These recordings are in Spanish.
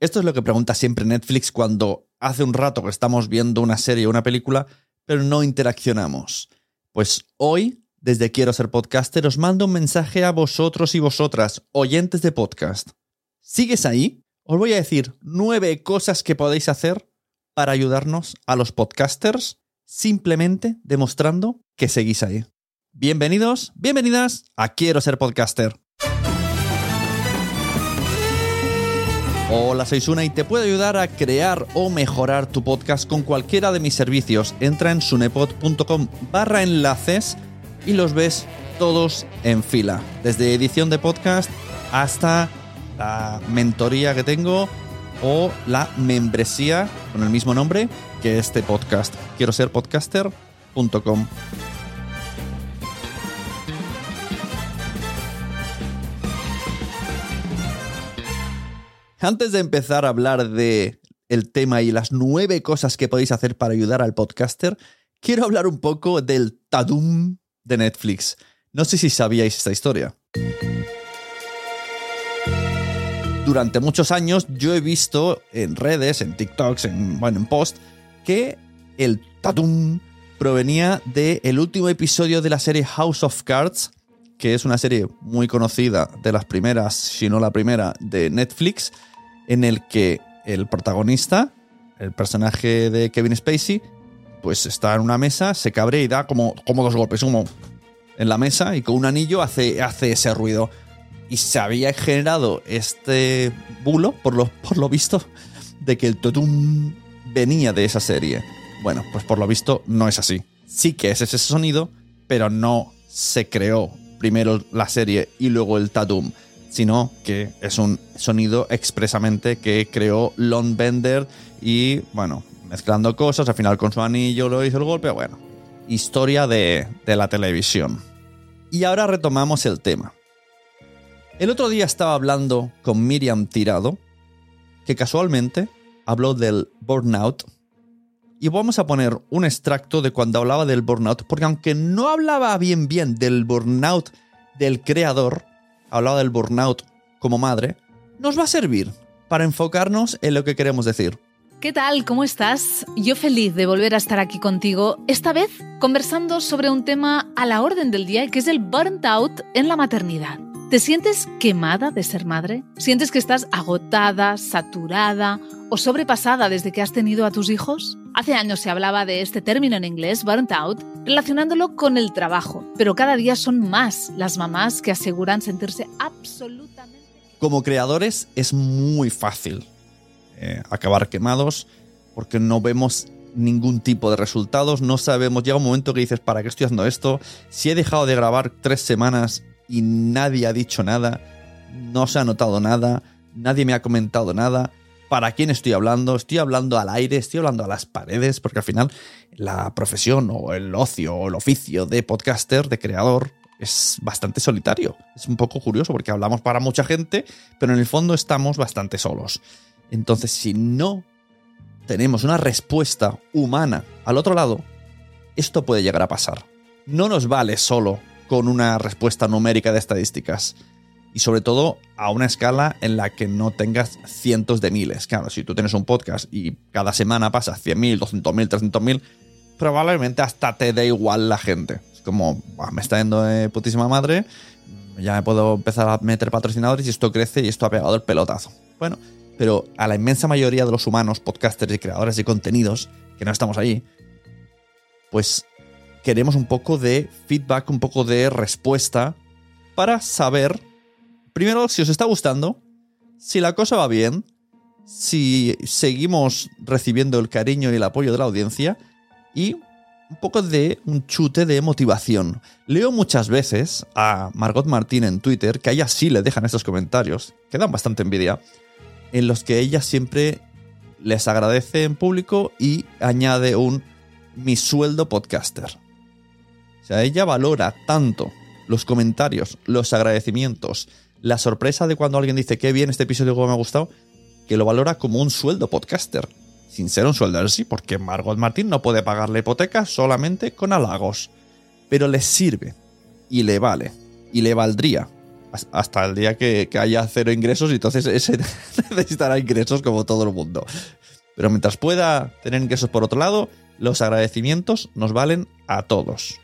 Esto es lo que pregunta siempre Netflix cuando hace un rato que estamos viendo una serie o una película, pero no interaccionamos. Pues hoy, desde Quiero ser podcaster, os mando un mensaje a vosotros y vosotras, oyentes de podcast. ¿Sigues ahí? Os voy a decir nueve cosas que podéis hacer para ayudarnos a los podcasters, simplemente demostrando que seguís ahí. Bienvenidos, bienvenidas a Quiero ser podcaster. Hola, soy Suna y te puedo ayudar a crear o mejorar tu podcast con cualquiera de mis servicios. Entra en sunepod.com barra enlaces y los ves todos en fila. Desde edición de podcast hasta la mentoría que tengo o la membresía con el mismo nombre que este podcast. Quiero ser podcaster.com. Antes de empezar a hablar de el tema y las nueve cosas que podéis hacer para ayudar al podcaster, quiero hablar un poco del Tadum de Netflix. No sé si sabíais esta historia. Durante muchos años yo he visto en redes, en TikToks, en, bueno, en post, que el Tadum provenía del último episodio de la serie House of Cards, que es una serie muy conocida, de las primeras, si no la primera, de Netflix, en el que el protagonista, el personaje de Kevin Spacey, pues está en una mesa, se cabrea y da como, como dos golpes, como en la mesa y con un anillo hace, hace ese ruido. Y se había generado este bulo, por lo, por lo visto, de que el totum venía de esa serie. Bueno, pues por lo visto no es así. Sí que es ese sonido, pero no se creó primero la serie y luego el tatum sino que es un sonido expresamente que creó Lon Bender y, bueno, mezclando cosas, al final con su anillo lo hizo el golpe, bueno, historia de, de la televisión. Y ahora retomamos el tema. El otro día estaba hablando con Miriam Tirado, que casualmente habló del burnout. Y vamos a poner un extracto de cuando hablaba del burnout, porque aunque no hablaba bien bien del burnout del creador, hablaba del burnout como madre, nos va a servir para enfocarnos en lo que queremos decir. ¿Qué tal? ¿Cómo estás? Yo feliz de volver a estar aquí contigo, esta vez conversando sobre un tema a la orden del día que es el burnt out en la maternidad. ¿Te sientes quemada de ser madre? ¿Sientes que estás agotada, saturada o sobrepasada desde que has tenido a tus hijos? Hace años se hablaba de este término en inglés, burnt out, relacionándolo con el trabajo, pero cada día son más las mamás que aseguran sentirse absolutamente... Como creadores es muy fácil eh, acabar quemados porque no vemos ningún tipo de resultados, no sabemos, llega un momento que dices, ¿para qué estoy haciendo esto? Si he dejado de grabar tres semanas y nadie ha dicho nada, no se ha notado nada, nadie me ha comentado nada. ¿Para quién estoy hablando? Estoy hablando al aire, estoy hablando a las paredes, porque al final la profesión o el ocio o el oficio de podcaster, de creador, es bastante solitario. Es un poco curioso porque hablamos para mucha gente, pero en el fondo estamos bastante solos. Entonces, si no tenemos una respuesta humana al otro lado, esto puede llegar a pasar. No nos vale solo con una respuesta numérica de estadísticas. Y sobre todo a una escala en la que no tengas cientos de miles. Claro, si tú tienes un podcast y cada semana pasa 100.000, 200.000, 300.000, probablemente hasta te dé igual la gente. Es como, me está yendo de putísima madre, ya me puedo empezar a meter patrocinadores y esto crece y esto ha pegado el pelotazo. Bueno, pero a la inmensa mayoría de los humanos, podcasters y creadores de contenidos, que no estamos ahí, pues queremos un poco de feedback, un poco de respuesta para saber, primero, si os está gustando, si la cosa va bien, si seguimos recibiendo el cariño y el apoyo de la audiencia y un poco de un chute de motivación. Leo muchas veces a Margot Martín en Twitter, que a ella sí le dejan estos comentarios, que dan bastante envidia, en los que ella siempre les agradece en público y añade un mi sueldo podcaster. O sea, ella valora tanto los comentarios, los agradecimientos, la sorpresa de cuando alguien dice qué bien este episodio me ha gustado, que lo valora como un sueldo podcaster, sin ser un sueldo en sí, porque Margot Martín no puede pagar la hipoteca solamente con halagos. Pero le sirve y le vale y le valdría hasta el día que, haya cero ingresos y entonces ese necesitará ingresos como todo el mundo. Pero mientras pueda tener ingresos por otro lado, los agradecimientos nos valen a todos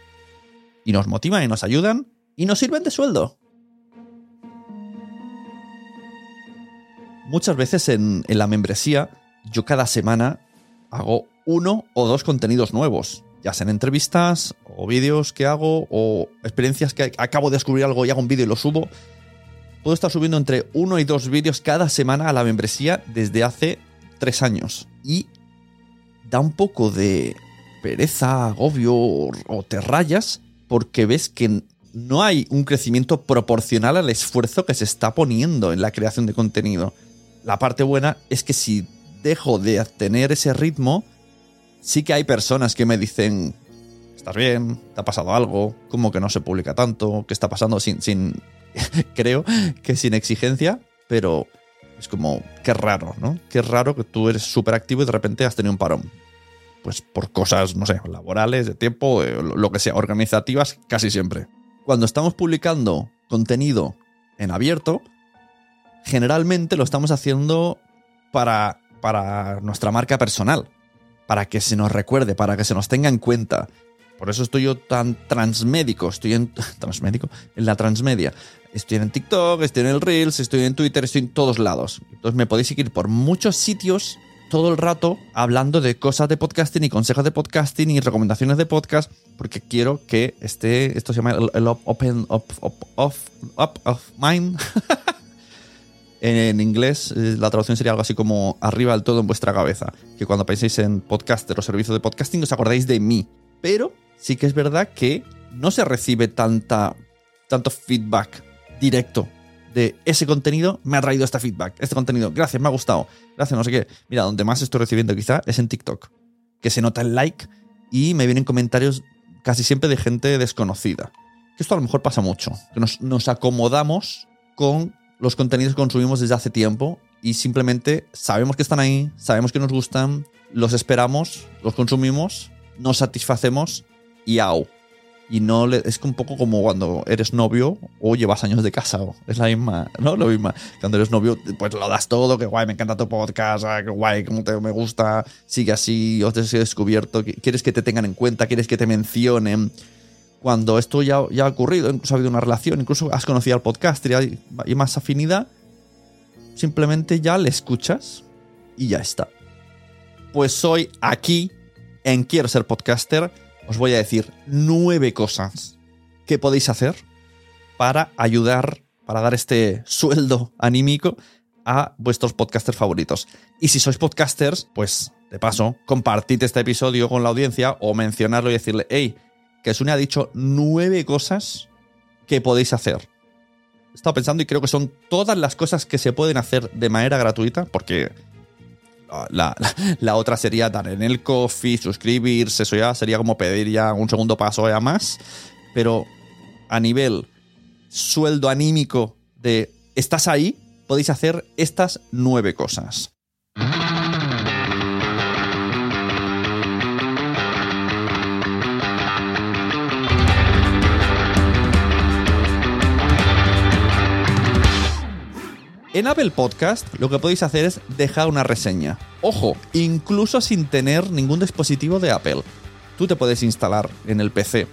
y nos motivan y nos ayudan y nos sirven de sueldo. Muchas veces en, la membresía yo cada semana hago uno o dos contenidos nuevos, ya sean entrevistas o vídeos que hago o experiencias que acabo de descubrir algo y hago un vídeo y lo subo. Puedo estar subiendo entre uno y dos vídeos cada semana a la membresía desde hace tres años. Y da un poco de pereza, agobio o te rayas porque ves que no hay un crecimiento proporcional al esfuerzo que se está poniendo en la creación de contenido. La parte buena es que si dejo de tener ese ritmo, sí que hay personas que me dicen, ¿estás bien? ¿Te ha pasado algo? ¿Cómo que no se publica tanto? ¿Qué está pasando? Sin, sin creo que sin exigencia, pero es como, qué raro, ¿no? Qué raro que tú eres súper activo y de repente has tenido un parón pues por cosas, no sé, laborales, de tiempo, lo que sea, organizativas, casi siempre. Cuando estamos publicando contenido en abierto, generalmente lo estamos haciendo para, para nuestra marca personal, para que se nos recuerde, para que se nos tenga en cuenta. Por eso estoy yo tan transmédico, estoy en transmédico, en la transmedia. Estoy en TikTok, estoy en el Reels, estoy en Twitter, estoy en todos lados. Entonces me podéis seguir por muchos sitios todo el rato hablando de cosas de podcasting y consejos de podcasting y recomendaciones de podcast, porque quiero que esté, esto se llama el, Open Up of Mind. en inglés, eh, la traducción sería algo así como arriba del todo en vuestra cabeza. Que cuando penséis en podcaster o servicio de podcasting os acordáis de mí. Pero sí que es verdad que no se recibe tanta, tanto feedback directo de ese contenido me ha traído este feedback, este contenido, gracias, me ha gustado, gracias, no sé qué. Mira, donde más estoy recibiendo quizá es en TikTok, que se nota el like y me vienen comentarios casi siempre de gente desconocida. Que esto a lo mejor pasa mucho, que nos, nos acomodamos con los contenidos que consumimos desde hace tiempo y simplemente sabemos que están ahí, sabemos que nos gustan, los esperamos, los consumimos, nos satisfacemos y au. Y no le, es un poco como cuando eres novio o llevas años de casado. Es la misma, ¿no? Lo mismo. Cuando eres novio, pues lo das todo, que guay, me encanta tu podcast, ah, que guay, como te, me gusta, sigue así, os he descubierto, quieres que te tengan en cuenta, quieres que te mencionen. Cuando esto ya, ya ha ocurrido, incluso ha habido una relación, incluso has conocido al podcast y más afinidad, simplemente ya le escuchas y ya está. Pues hoy aquí, en Quiero ser podcaster, os voy a decir nueve cosas que podéis hacer para ayudar, para dar este sueldo anímico a vuestros podcasters favoritos. Y si sois podcasters, pues de paso, compartid este episodio con la audiencia o mencionarlo y decirle, hey, que Sune ha dicho nueve cosas que podéis hacer. He estado pensando y creo que son todas las cosas que se pueden hacer de manera gratuita, porque la, otra sería dar en el coffee, suscribirse, eso ya sería como pedir ya un segundo paso ya más. Pero a nivel sueldo anímico de estás ahí, podéis hacer estas nueve cosas. En Apple Podcast lo que podéis hacer es dejar una reseña. Ojo, incluso sin tener ningún dispositivo de Apple. Tú te puedes instalar en el PC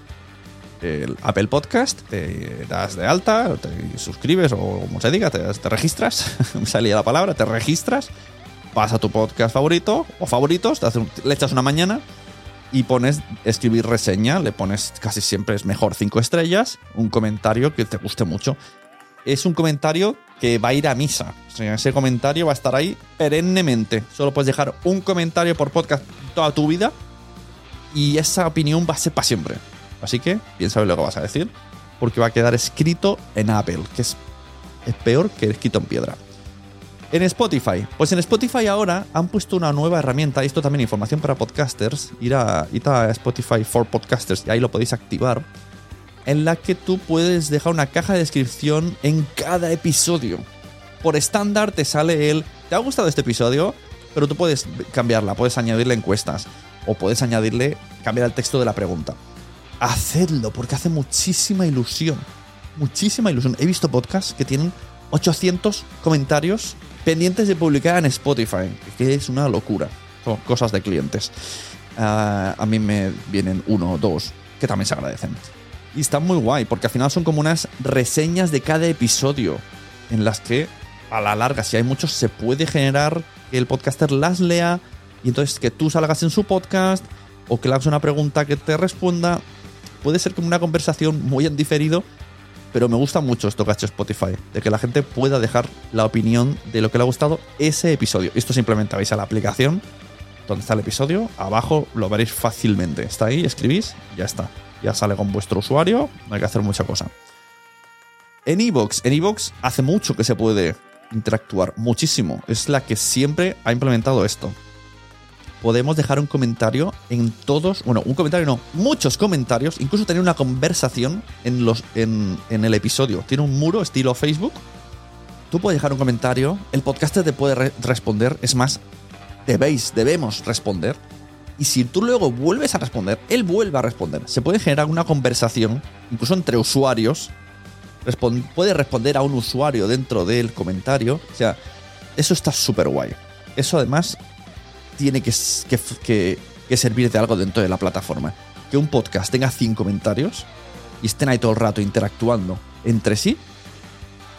el Apple Podcast, te das de alta, te suscribes o como se diga, te, registras, me salía la palabra, te registras, vas a tu podcast favorito o favoritos, le echas una mañana y pones escribir reseña, le pones casi siempre es mejor cinco estrellas, un comentario que te guste mucho. Es un comentario que va a ir a misa. O sea, ese comentario va a estar ahí perennemente. Solo puedes dejar un comentario por podcast toda tu vida y esa opinión va a ser para siempre. Así que piensa lo que vas a decir, porque va a quedar escrito en Apple, que es, peor que escrito en piedra. En Spotify, pues en Spotify ahora han puesto una nueva herramienta, y esto también información para podcasters, ir a, ir a Spotify for Podcasters y ahí lo podéis activar en la que tú puedes dejar una caja de descripción en cada episodio. Por estándar te sale el, ¿te ha gustado este episodio? Pero tú puedes cambiarla, puedes añadirle encuestas o puedes añadirle, cambiar el texto de la pregunta. Hacedlo porque hace muchísima ilusión. Muchísima ilusión. He visto podcasts que tienen 800 comentarios pendientes de publicar en Spotify, que es una locura. Son cosas de clientes. Ah, a mí me vienen uno o dos que también se agradecen. Y está muy guay, porque al final son como unas reseñas de cada episodio, en las que a la larga, si hay muchos, se puede generar que el podcaster las lea y entonces que tú salgas en su podcast o que le hagas una pregunta que te responda. Puede ser como una conversación muy en diferido, pero me gusta mucho esto que Spotify, de que la gente pueda dejar la opinión de lo que le ha gustado ese episodio. Esto simplemente vais a la aplicación donde está el episodio, abajo lo veréis fácilmente. Está ahí, escribís, ya está ya sale con vuestro usuario, no hay que hacer mucha cosa. En Evox, en Evox hace mucho que se puede interactuar, muchísimo. Es la que siempre ha implementado esto. Podemos dejar un comentario en todos, bueno, un comentario no, muchos comentarios, incluso tener una conversación en, los, en, en el episodio. Tiene un muro estilo Facebook. Tú puedes dejar un comentario, el podcaster te puede responder, es más, debéis, debemos responder y si tú luego vuelves a responder, él vuelve a responder. Se puede generar una conversación, incluso entre usuarios. puede responder a un usuario dentro del comentario. O sea, eso está súper guay. Eso además tiene que, que, servir de algo dentro de la plataforma. Que un podcast tenga 100 comentarios y estén ahí todo el rato interactuando entre sí.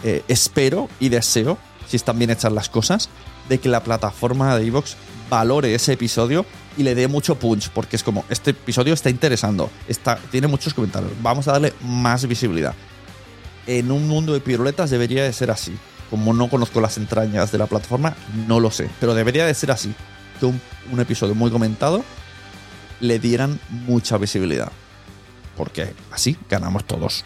Eh, espero y deseo, si están bien hechas las cosas, de que la plataforma de Evox valore ese episodio y le dé mucho punch, porque es como, este episodio está interesando, está, tiene muchos comentarios, vamos a darle más visibilidad. En un mundo de piruletas debería de ser así. Como no conozco las entrañas de la plataforma, no lo sé, pero debería de ser así. Que un, un episodio muy comentado le dieran mucha visibilidad. Porque así ganamos todos.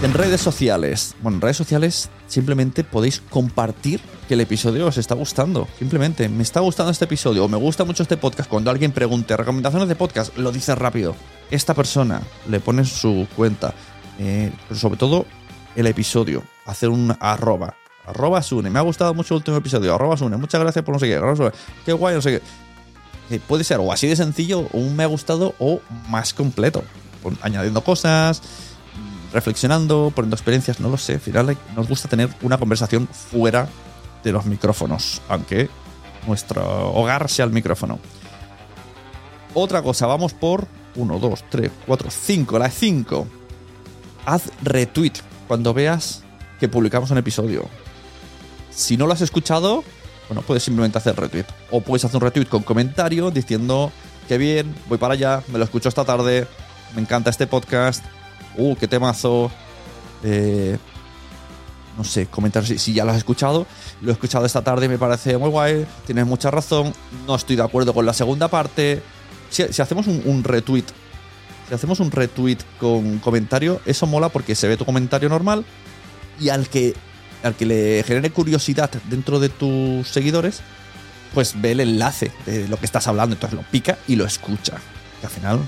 En redes sociales. Bueno, en redes sociales simplemente podéis compartir que el episodio os está gustando. Simplemente, me está gustando este episodio o me gusta mucho este podcast. Cuando alguien pregunte recomendaciones de podcast, lo dice rápido. Esta persona le pone su cuenta. Eh, pero sobre todo el episodio. Hacer un arroba. Arroba Sune. Me ha gustado mucho el último episodio. Arroba Sune. Muchas gracias por no sé qué. Qué guay, no sé qué. que puede ser o así de sencillo, o un me ha gustado, o más completo. Añadiendo cosas, reflexionando, poniendo experiencias, no lo sé. Al final nos gusta tener una conversación fuera de los micrófonos, aunque nuestro hogar sea el micrófono. Otra cosa, vamos por 1, 2, 3, 4, 5, la 5. Haz retweet cuando veas que publicamos un episodio. Si no lo has escuchado, bueno, puedes simplemente hacer retweet. O puedes hacer un retweet con comentario diciendo que bien, voy para allá, me lo escucho esta tarde, me encanta este podcast, uh, qué temazo. Eh, no sé, comentar si, ya lo has escuchado. Lo he escuchado esta tarde me parece muy guay, tienes mucha razón, no estoy de acuerdo con la segunda parte. Si, hacemos un, un, retweet, si hacemos un retweet con comentario, eso mola porque se ve tu comentario normal y al que, al que le genere curiosidad dentro de tus seguidores, pues ve el enlace de lo que estás hablando, entonces lo pica y lo escucha. Que al final,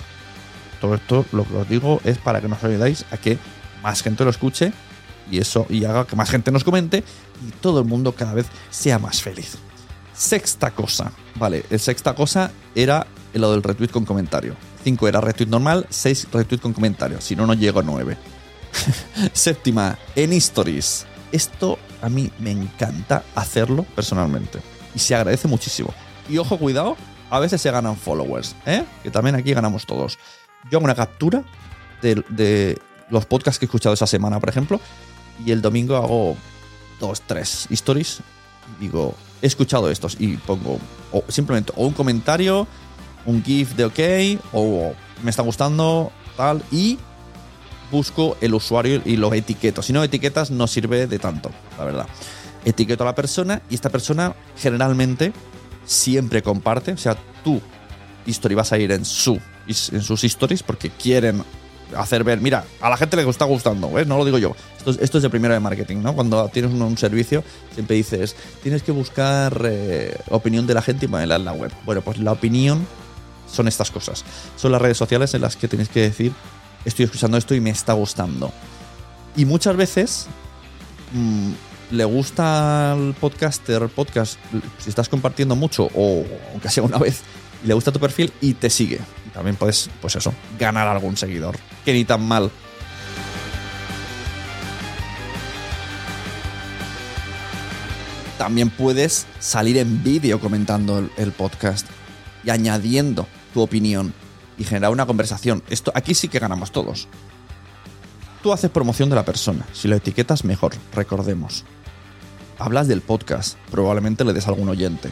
todo esto lo que os digo es para que nos ayudáis a que más gente lo escuche y eso y haga que más gente nos comente y todo el mundo cada vez sea más feliz. Sexta cosa, vale, el sexta cosa era lo del retweet con comentario. 5 era retweet normal, 6 retweet con comentario, si no, no llego a 9. Séptima, en stories. Esto a mí me encanta hacerlo personalmente y se agradece muchísimo. Y ojo, cuidado, a veces se ganan followers, ¿eh? que también aquí ganamos todos. Yo hago una captura de, los podcasts que he escuchado esa semana, por ejemplo, y el domingo hago dos, tres stories. Digo, he escuchado estos y pongo simplemente o un comentario, un GIF de OK, o me está gustando, tal, y busco el usuario y lo etiqueto. Si no etiquetas, no sirve de tanto, la verdad. Etiqueto a la persona y esta persona generalmente siempre comparte. O sea, tu history vas a ir en, su, en sus stories porque quieren hacer ver, mira, a la gente le está gustando, ¿ves? No lo digo yo. Esto, es de primero de marketing, ¿no? Cuando tienes un, servicio, siempre dices, tienes que buscar eh, opinión de la gente y ponerla en la web. Bueno, pues la opinión son estas cosas. Son las redes sociales en las que tienes que decir, estoy escuchando esto y me está gustando. Y muchas veces mm, le gusta al podcaster, podcast, si estás compartiendo mucho o aunque sea una vez, le gusta tu perfil y te sigue. también puedes, pues eso, ganar algún seguidor. Que ni tan mal. También puedes salir en vídeo comentando el podcast y añadiendo tu opinión y generar una conversación. Esto aquí sí que ganamos todos. Tú haces promoción de la persona. Si lo etiquetas, mejor. Recordemos. Hablas del podcast. Probablemente le des algún oyente.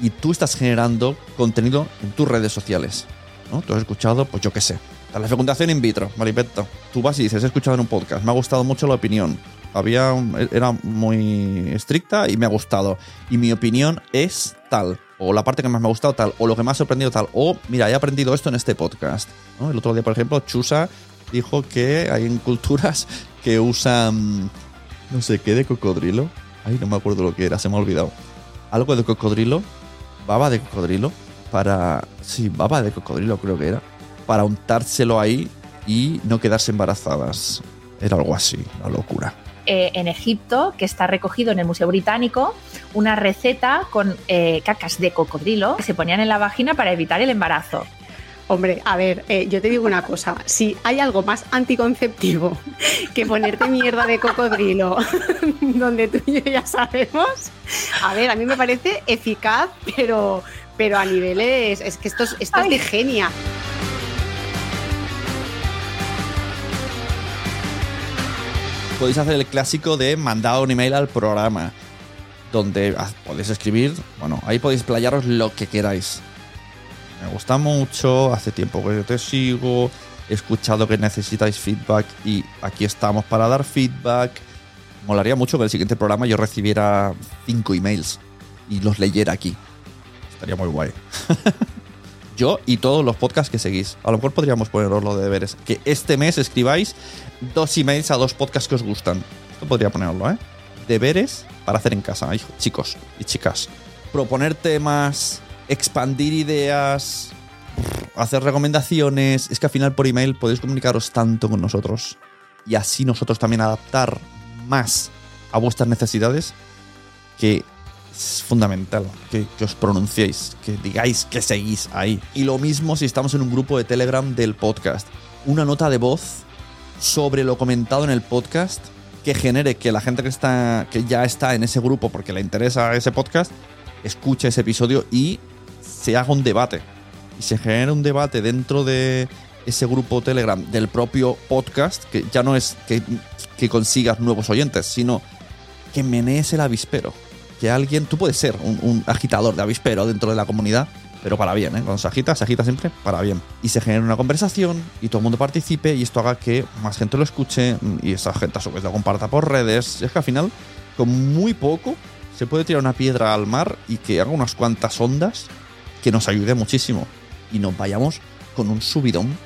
Y tú estás generando contenido en tus redes sociales. ¿no? Tú has escuchado, pues yo qué sé. La fecundación in vitro, Maripetto. Tú vas y dices, he escuchado en un podcast, me ha gustado mucho la opinión. Había, era muy estricta y me ha gustado. Y mi opinión es tal o la parte que más me ha gustado tal, o lo que más ha sorprendido tal, o mira, he aprendido esto en este podcast. El otro día, por ejemplo, Chusa dijo que hay en culturas que usan, no sé qué, de cocodrilo. Ay, no me acuerdo lo que era, se me ha olvidado. Algo de cocodrilo, baba de cocodrilo, para... Sí, baba de cocodrilo creo que era. Para untárselo ahí y no quedarse embarazadas. Era algo así, una locura. Eh, en Egipto, que está recogido en el Museo Británico, una receta con eh, cacas de cocodrilo que se ponían en la vagina para evitar el embarazo. Hombre, a ver, eh, yo te digo una cosa, si hay algo más anticonceptivo que ponerte mierda de cocodrilo, donde tú y yo ya sabemos, a ver, a mí me parece eficaz, pero, pero a niveles, es que esto es, esto es de genia. podéis hacer el clásico de mandar un email al programa, donde podéis escribir, bueno, ahí podéis playaros lo que queráis. Me gusta mucho, hace tiempo que yo te sigo, he escuchado que necesitáis feedback y aquí estamos para dar feedback. Molaría mucho que el siguiente programa yo recibiera cinco emails y los leyera aquí. Estaría muy guay. yo y todos los podcasts que seguís. A lo mejor podríamos poneros lo de deberes. Que este mes escribáis dos emails a dos podcasts que os gustan. Esto podría ponerlo, ¿eh? Deberes para hacer en casa, chicos y chicas. Proponer temas, expandir ideas, hacer recomendaciones. Es que al final por email podéis comunicaros tanto con nosotros y así nosotros también adaptar más a vuestras necesidades que es fundamental que, os pronunciéis, que digáis que seguís ahí. Y lo mismo si estamos en un grupo de Telegram del podcast. Una nota de voz sobre lo comentado en el podcast que genere que la gente que está que ya está en ese grupo porque le interesa ese podcast escuche ese episodio y se haga un debate y se genere un debate dentro de ese grupo Telegram del propio podcast que ya no es que, que consigas nuevos oyentes sino que menees el avispero que alguien tú puedes ser un, agitador de avispero dentro de la comunidad pero para bien, ¿eh? Cuando se agita, se agita siempre para bien. Y se genera una conversación y todo el mundo participe y esto haga que más gente lo escuche y esa gente a lo comparta por redes. Es que al final, con muy poco, se puede tirar una piedra al mar y que haga unas cuantas ondas que nos ayude muchísimo. Y nos vayamos con un subidón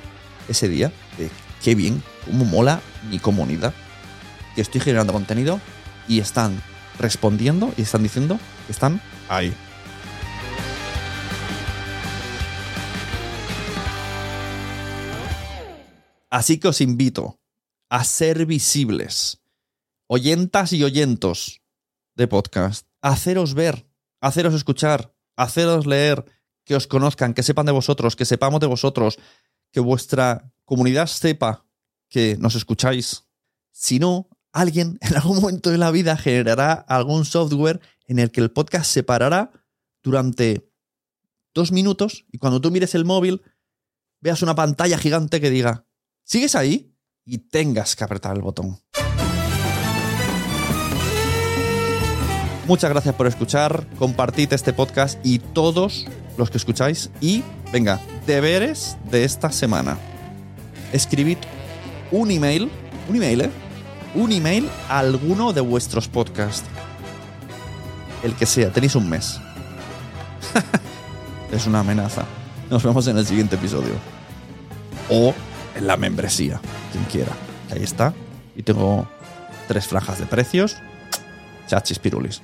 ese día de qué bien, cómo mola mi comunidad. Que estoy generando contenido y están respondiendo y están diciendo que están ahí. Así que os invito a ser visibles, oyentas y oyentos de podcast, a haceros ver, a haceros escuchar, a haceros leer, que os conozcan, que sepan de vosotros, que sepamos de vosotros, que vuestra comunidad sepa que nos escucháis. Si no, alguien en algún momento de la vida generará algún software en el que el podcast se parará durante dos minutos y cuando tú mires el móvil veas una pantalla gigante que diga ¿Sigues ahí? Y tengas que apretar el botón. Muchas gracias por escuchar, compartid este podcast y todos los que escucháis. Y venga, deberes de esta semana. Escribid un email, un email, ¿eh? Un email a alguno de vuestros podcasts. El que sea, tenéis un mes. es una amenaza. Nos vemos en el siguiente episodio. O en la membresía, quien quiera. Ahí está. Y tengo tres franjas de precios. Chachis pirulis.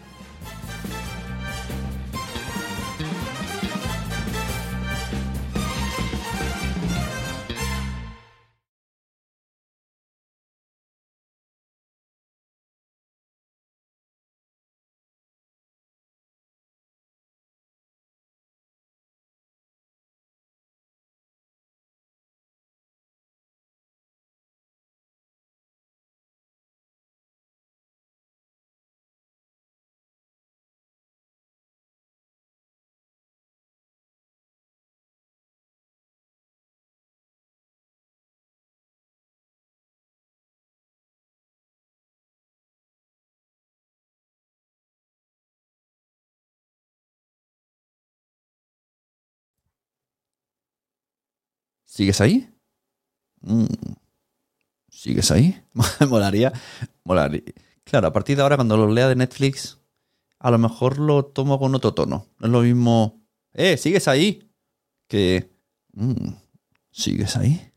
¿Sigues ahí? Mm. ¿Sigues ahí? molaría, molaría. Claro, a partir de ahora, cuando lo lea de Netflix, a lo mejor lo tomo con otro tono. No es lo mismo. ¡Eh! ¿Sigues ahí? Que. Mm, ¿Sigues ahí?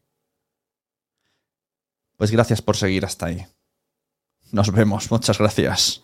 Pues gracias por seguir hasta ahí. Nos vemos. Muchas gracias.